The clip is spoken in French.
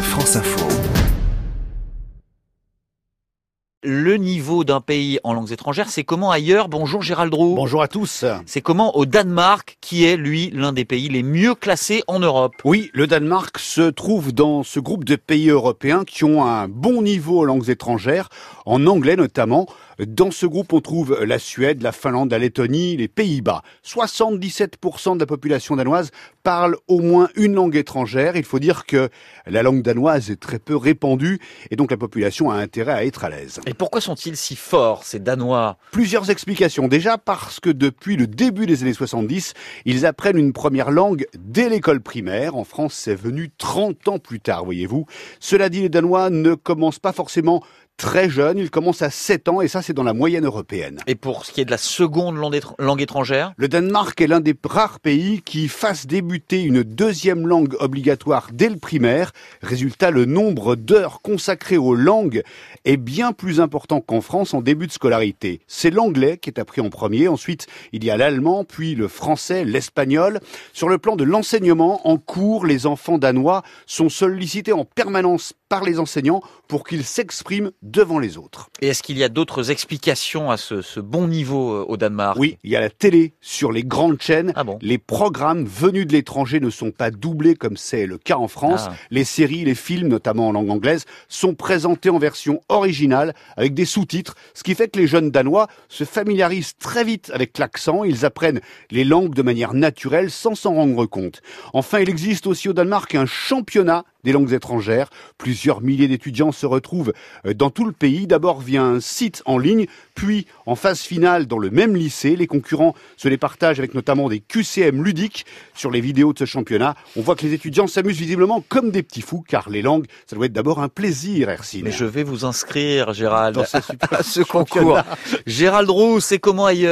France Info. Le niveau d'un pays en langues étrangères, c'est comment ailleurs? Bonjour Gérald Roux. Bonjour à tous. C'est comment au Danemark, qui est lui l'un des pays les mieux classés en Europe? Oui, le Danemark se trouve dans ce groupe de pays européens qui ont un bon niveau en langues étrangères, en anglais notamment. Dans ce groupe, on trouve la Suède, la Finlande, la Lettonie, les Pays-Bas. 77% de la population danoise parle au moins une langue étrangère. Il faut dire que la langue danoise est très peu répandue et donc la population a intérêt à être à l'aise. Et pourquoi sont-ils si forts, ces Danois? Plusieurs explications. Déjà parce que depuis le début des années 70, ils apprennent une première langue dès l'école primaire. En France, c'est venu 30 ans plus tard, voyez-vous. Cela dit, les Danois ne commencent pas forcément très jeune, il commence à 7 ans et ça c'est dans la moyenne européenne. Et pour ce qui est de la seconde langue étrangère? Le Danemark est l'un des rares pays qui fasse débuter une deuxième langue obligatoire dès le primaire. Résultat, le nombre d'heures consacrées aux langues est bien plus important qu'en France en début de scolarité. C'est l'anglais qui est appris en premier, ensuite il y a l'allemand, puis le français, l'espagnol. Sur le plan de l'enseignement, en cours, les enfants danois sont sollicités en permanence par les enseignants pour qu'ils s'expriment devant les autres. Et est-ce qu'il y a d'autres explications à ce, ce, bon niveau euh, au Danemark? Oui, il y a la télé sur les grandes chaînes. Ah bon? Les programmes venus de l'étranger ne sont pas doublés comme c'est le cas en France. Ah. Les séries, les films, notamment en langue anglaise, sont présentés en version originale avec des sous-titres, ce qui fait que les jeunes danois se familiarisent très vite avec l'accent. Ils apprennent les langues de manière naturelle sans s'en rendre compte. Enfin, il existe aussi au Danemark un championnat des langues étrangères. Plusieurs milliers d'étudiants se retrouvent euh, dans tout le pays. D'abord via un site en ligne, puis en phase finale dans le même lycée. Les concurrents se les partagent avec notamment des QCM ludiques sur les vidéos de ce championnat. On voit que les étudiants s'amusent visiblement comme des petits fous, car les langues, ça doit être d'abord un plaisir, Ercine. Mais je vais vous inscrire, Gérald, Dans ce à ce concours. Gérald Roux, c'est comment ailleurs?